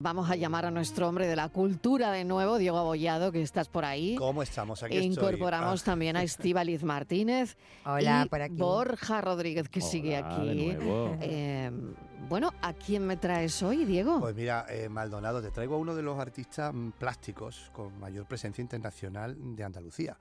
Vamos a llamar a nuestro hombre de la cultura de nuevo, Diego Abollado, que estás por ahí. ¿Cómo estamos? Aquí estoy. incorporamos Ah, también a Estíbaliz Martínez. Hola, y por aquí. Borja Rodríguez, que sigue aquí. de nuevo. Eh, bueno, ¿a quién me traes hoy, Diego? Pues mira, eh, Maldonado, te traigo a uno de los artistas mm, plásticos con mayor presencia internacional de Andalucía.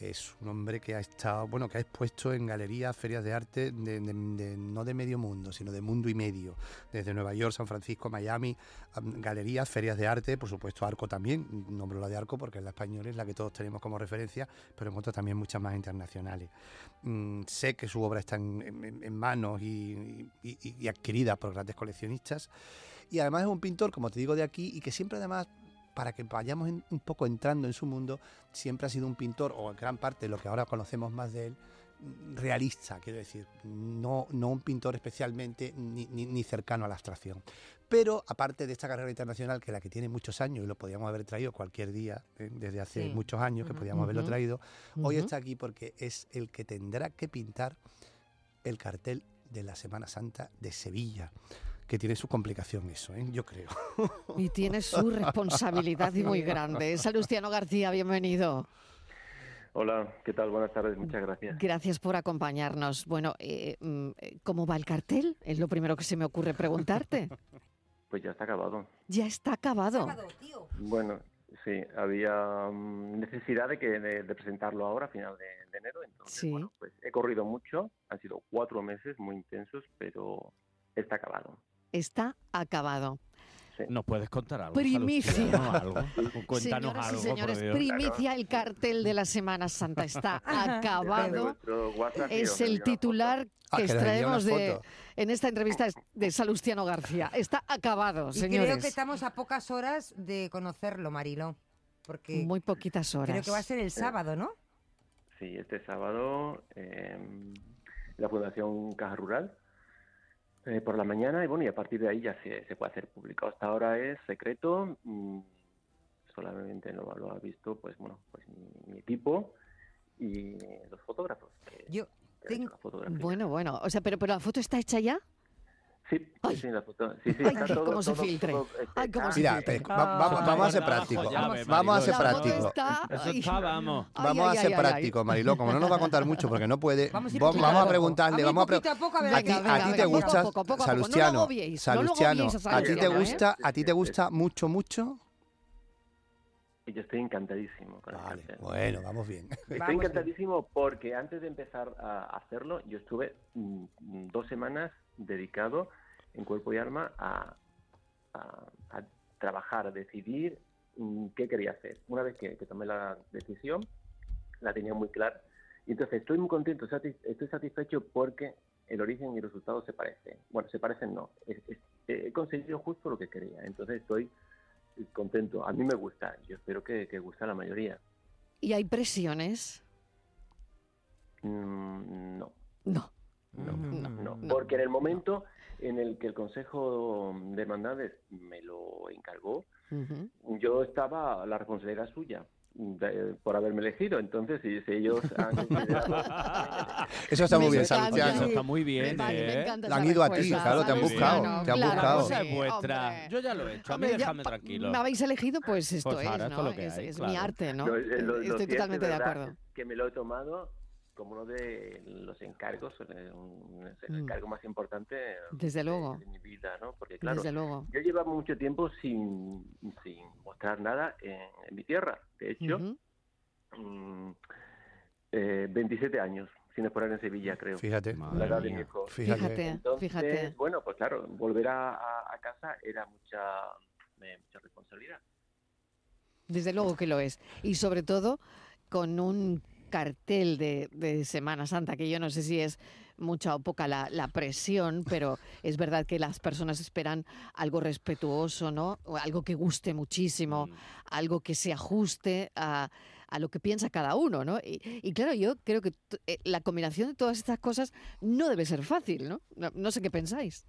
Es un hombre que ha estado, bueno, que ha expuesto en galerías, ferias de arte, no de medio mundo, sino de mundo y medio. Desde Nueva York, San Francisco, Miami, am, galerías, ferias de arte, por supuesto Arco también. Nombro la de Arco porque es la española, es la que todos tenemos como referencia, pero encuentro también muchas más internacionales. Mm, sé que su obra está en, manos y- y adquirida por grandes coleccionistas. Y además es un pintor, como te digo, de aquí y que siempre además, para que vayamos en- un poco entrando en su mundo, siempre ha sido un pintor, o en gran parte lo que ahora conocemos más de él, realista, quiero decir, no, no un pintor especialmente ni, ni- ni cercano a la abstracción. Pero aparte de esta carrera internacional, que la que tiene muchos años y lo podíamos haber traído cualquier día, eh, desde hace Sí. muchos años que podíamos haberlo traído, hoy está aquí porque es el que tendrá que pintar el cartel de la Semana Santa de Sevilla, que tiene su complicación eso, ¿eh? yo creo. Y tiene su responsabilidad y muy grande. Salustiano García, bienvenido. Hola, ¿qué tal? Buenas tardes, muchas gracias. Gracias por acompañarnos. Bueno, eh, mm, eh, ¿cómo va el cartel? Es lo primero que se me ocurre preguntarte. Pues ya está acabado. Ya está acabado. Tío. Bueno, sí, había mm, necesidad de, que, de, de presentarlo ahora, a final de, de enero. Entonces, Sí. bueno, pues he corrido mucho, han sido cuatro meses muy intensos, pero está acabado. Está acabado. ¿Nos puedes contar algo? Primicia. Salustiano, algo? Cuéntanos Señoras algo, y señores, por Dios. primicia, el cartel de la Semana Santa está acabado. y Es el titular Ah, que extraemos de, en esta entrevista de Salustiano García. Está acabado, Y señores. creo que estamos a pocas horas de conocerlo, Marilo. Porque Muy poquitas horas. creo que va a ser el sábado, ¿no? Sí, este sábado en la Fundación Caja Rural eh, por la mañana y bueno, y a partir de ahí ya se, se puede hacer público. Hasta ahora es secreto, mm, solamente lo, lo ha visto pues bueno, pues mi, mi equipo y los fotógrafos. que- Yo que tengo-. Bueno, bueno. O sea, pero, pero la foto está hecha ya. Sí, sí, Ay. sí, la foto. Sí, sí, Ay, está todo- cómo se todo- filtre. todo, este, Ay, cómo ah, se Mira, filtre. eh, va- va- vamos a ser llave, Vamos a ser está... Eso está, vamos. a ser prácticos, Mariló. Como no nos va a contar mucho porque no puede, Vamos vamos, a preguntarle. A vamos a pre- a poco, a ver, a ti, venga, te gusta, Salustiano, Salustiano, a ti te gusta, a ti te gusta mucho, mucho. Y yo estoy encantadísimo con el Vale, cartel. bueno, vamos bien. Estoy Vamos encantadísimo porque antes de empezar a hacerlo, yo estuve mm, dos semanas dedicado en cuerpo y alma a, a- a trabajar, a decidir mm, qué quería hacer. Una vez que, que tomé la decisión, la tenía muy clara. Y entonces estoy muy contento, satis- estoy satisfecho porque el origen y el resultado se parecen. Bueno, se parecen no. Es- es- he conseguido justo lo que quería. Entonces estoy contento. A mí me gusta. Yo espero que, que guste a la mayoría. ¿Y hay presiones? Mm, no. No. No, Mm, no, no, porque en el momento en el que el Consejo de Hermandades me lo encargó, yo estaba, la responsabilidad era suya de- por haberme elegido. Entonces, si, si ellos han. Eso está muy bien, Salustiano. está muy bien, Vale, me ¿eh? encanta La han ido a ti, claro, te han buscado, te han claro, buscado. Cosa es vuestra. hombre. Yo ya lo he hecho. A mí Hombre, déjame tranquilo. Me habéis elegido, pues esto Pues es, esto ¿no? es lo que es hay, es claro. mi arte, ¿no? Lo- lo Estoy totalmente de acuerdo. Que me lo he tomado como uno de los encargos, eh, un- el Mm. encargo más importante Desde de- luego. de mi vida, ¿no? Porque claro, Desde luego. yo llevaba mucho tiempo sin, sin mostrar nada en, en mi tierra. De hecho, mm, eh, 27 años sin exponer en Sevilla, creo. Fíjate, la edad de mi hijo. fíjate. Fíjate, Entonces, fíjate. bueno, pues claro, volver a, a- a casa era mucha, eh, mucha responsabilidad. Desde luego que lo es. Y sobre todo con un cartel de, de Semana Santa, que yo no sé si es mucha o poca la, la presión, pero es verdad que las personas esperan algo respetuoso, ¿no? O algo que guste muchísimo, Mm. algo que se ajuste a, a lo que piensa cada uno, ¿no? Y, y claro, yo creo que eh, la combinación de todas estas cosas no debe ser fácil, ¿no? No, no sé qué pensáis.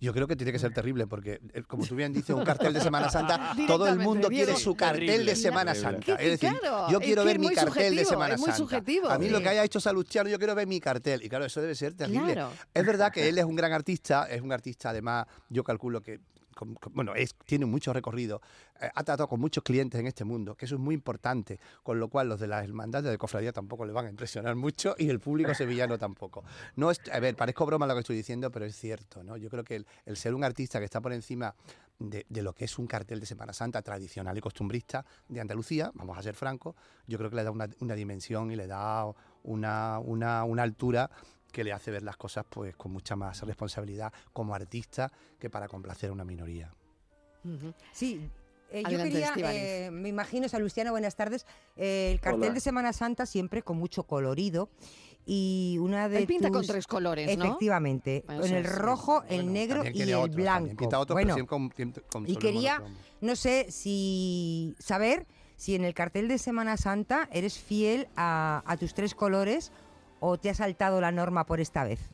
Yo creo que tiene que ser terrible porque, eh, como tú bien dices, un cartel de Semana Santa, todo el mundo quiere su cartel Terrible, de Semana. Santa. Es decir, yo es quiero que ver mi cartel de Semana es muy Santa. subjetivo. A mí lo que haya hecho Salustiano, yo quiero ver mi cartel. Y claro, eso debe ser terrible. Claro. Es verdad que él es un gran artista, es un artista además, yo calculo que bueno, tiene mucho recorrido, eh, ha tratado con muchos clientes en este mundo, que eso es muy importante, con lo cual los de las hermandades de cofradía tampoco le van a impresionar mucho y el público sevillano tampoco. No es, a ver, parezco broma lo que estoy diciendo, pero es cierto, ¿no? Yo creo que el, ser un artista que está por encima de, de lo que es un cartel de Semana Santa tradicional y costumbrista de Andalucía, vamos a ser francos, yo creo que le da una, una dimensión y le da una, una, una altura que le hace ver las cosas pues con mucha más responsabilidad como artista que para complacer a una minoría. Sí. eh, yo quería, eh, me imagino, Salustiano, buenas tardes. eh, el cartel Hola. de Semana Santa siempre con mucho colorido y una de Él pinta con tres colores, ¿no? Efectivamente, con el rojo, el Bueno, negro y el blanco. pinta bueno, pero siempre con- con y quería- monocromo. no sé si saber si en el cartel de Semana Santa eres fiel a, a tus tres colores o te has saltado la norma por esta vez.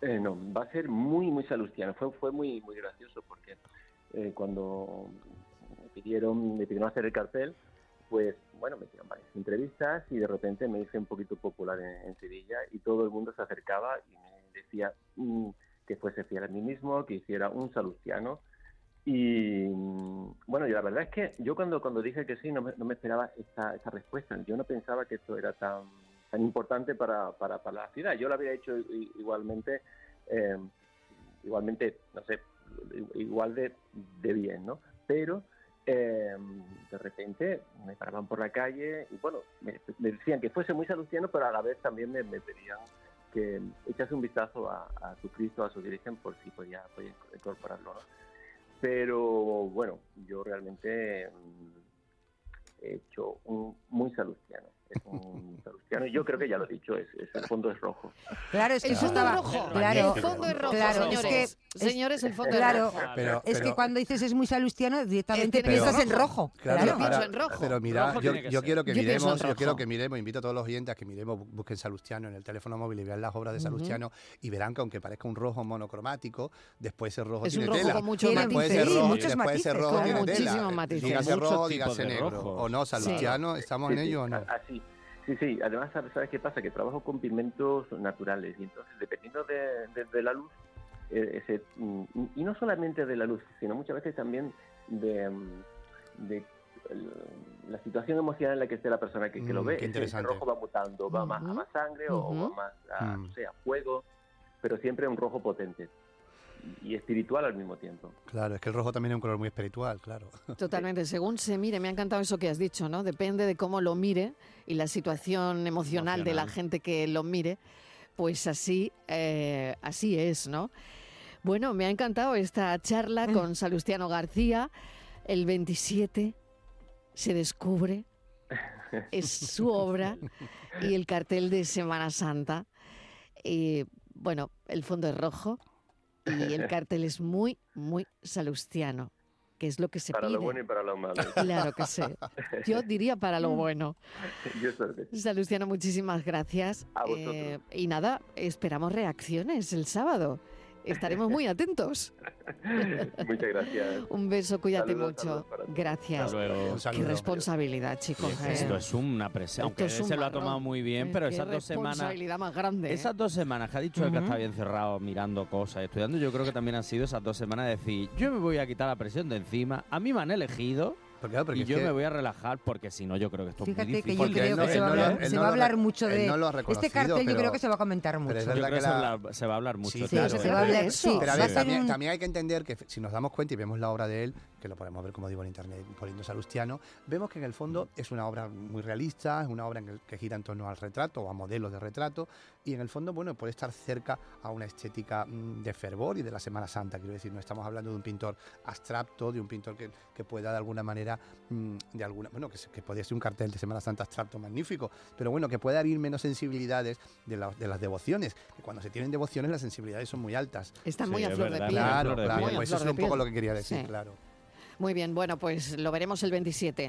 Eh, no, va a ser muy, muy salustiano. Fue, fue muy, muy gracioso porque eh, cuando me pidieron, me pidieron hacer el cartel, pues bueno, me hicieron varias entrevistas y de repente me hice un poquito popular en, en Sevilla y todo el mundo se acercaba y me decía mm, que fuese fiel a mí mismo, que hiciera un salustiano. Y mm, bueno, y la verdad es que yo cuando, cuando dije que sí, no me, no me esperaba esta, esta respuesta. Yo no pensaba que esto era tan, tan importante para, para, para la ciudad. Yo lo había hecho igualmente, eh, igualmente, no sé, igual de, de bien, ¿no? Pero eh, de repente me paraban por la calle y bueno, me, decían que fuese muy salustiano, pero a la vez también me, pedían que echase un vistazo a, su Cristo, a su Virgen, por si podía, incorporarlo. Pero bueno, yo realmente mm, he hecho un muy salustiano. Salustiano, yo creo que ya lo he dicho, es, es- el fondo es rojo. Claro, es que El fondo estaba- es rojo. Claro, el fondo es rojo, claro, es señores. que- señores, el fondo claro, es rojo. Pero- es que pero- cuando dices es muy salustiano, directamente Eh, piensas en ser rojo. Claro, Claro. Yo pienso ahora- en rojo. Pero mira, Rojo yo, ser. quiero que Yo miremos, yo quiero que miremos, invito a todos los oyentes a que miremos, bu- busquen Salustiano en el teléfono móvil y vean las obras de Salustiano y verán que aunque parezca un rojo monocromático, después ese rojo Es tiene un rojo tela. con después matices. ese sí, rojo, muchos después ese matices, rojo claro. tiene Muchísimos tela. matices. Dígase rojo, dígase negro. O no, Salustiano, ¿estamos en ello o no? Así. Sí, sí. Además, ¿sabes, sabes qué pasa? Que trabajo con pigmentos naturales y entonces, dependiendo de, de- de la luz, eh, ese, mm, y no solamente de la luz, sino muchas veces también de, mm, de el- la situación emocional en la que esté la persona que, que lo Mm, ve. interesante. Ese rojo va mutando, va más a más sangre o va más a, Mm. no sé, a fuego, pero siempre un rojo potente y espiritual al mismo tiempo. Claro, es que el rojo también es un color muy espiritual, claro. Totalmente, según se mire, me ha encantado eso que has dicho, ¿no? Depende de cómo lo mire y la situación emocional, de la gente que lo mire, pues así, eh, así es, ¿no? Bueno, me ha encantado esta charla con Salustiano García. El 27 se descubre, es su obra y el cartel de Semana Santa. Y bueno, el fondo es rojo y el cartel es muy, muy salustiano, que es lo que se para pide. lo bueno y para lo malo. Claro que sí. Yo diría para lo bueno. Yo. Salustiano, muchísimas gracias. A vosotros. Eh, y nada, esperamos reacciones el sábado. Estaremos muy atentos. Muchas gracias. Un beso, cuídate Saludos, mucho. saludos. Gracias. Hasta luego. Un Qué responsabilidad, chicos. Sí, ¿eh? Esto es una presión. Aunque es un se lo ha marrón. tomado muy bien, pero qué esas dos semanas. responsabilidad más grande. ¿eh? Esas dos semanas que ha dicho él que Ujú. está bien cerrado mirando cosas, estudiando, yo creo que también han sido esas dos semanas de decir, yo me voy a quitar la presión de encima, a mí me han elegido Porque, claro, porque y es yo que- me voy a relajar porque si no yo creo que esto es Fíjate muy que difícil. yo Porque creo él no- que se va a hablar, él se no va a lo hablar re- mucho de no lo ha este cartel. Yo creo que se va a comentar mucho. pero es Yo verdad creo que que se, habla- se va a hablar mucho. Sí, Sí, claro, se claro. va a hablar. Eso. Sí, Pero a ver, también, un- también hay que entender que si nos damos cuenta y vemos la obra de él, que lo podemos ver, como digo, en internet, poniendo Salustiano, vemos que en el fondo es una obra muy realista, es una obra en el que gira en torno al retrato o a modelos de retrato, y en el fondo, bueno, puede estar cerca a una estética mm, de fervor y de la Semana Santa. Quiero decir, no estamos hablando de un pintor abstracto, de un pintor que, que pueda de alguna manera, mm, de alguna, bueno, que, que podría ser un cartel de Semana Santa abstracto magnífico, pero bueno, que pueda abrir menos sensibilidades de, la- de las devociones, que cuando se tienen devociones las sensibilidades son muy altas. Están Sí, muy a flor de piel. Claro, claro, pues eso es un poco lo que quería decir, Sí. claro. Muy bien, bueno, pues lo veremos el 27.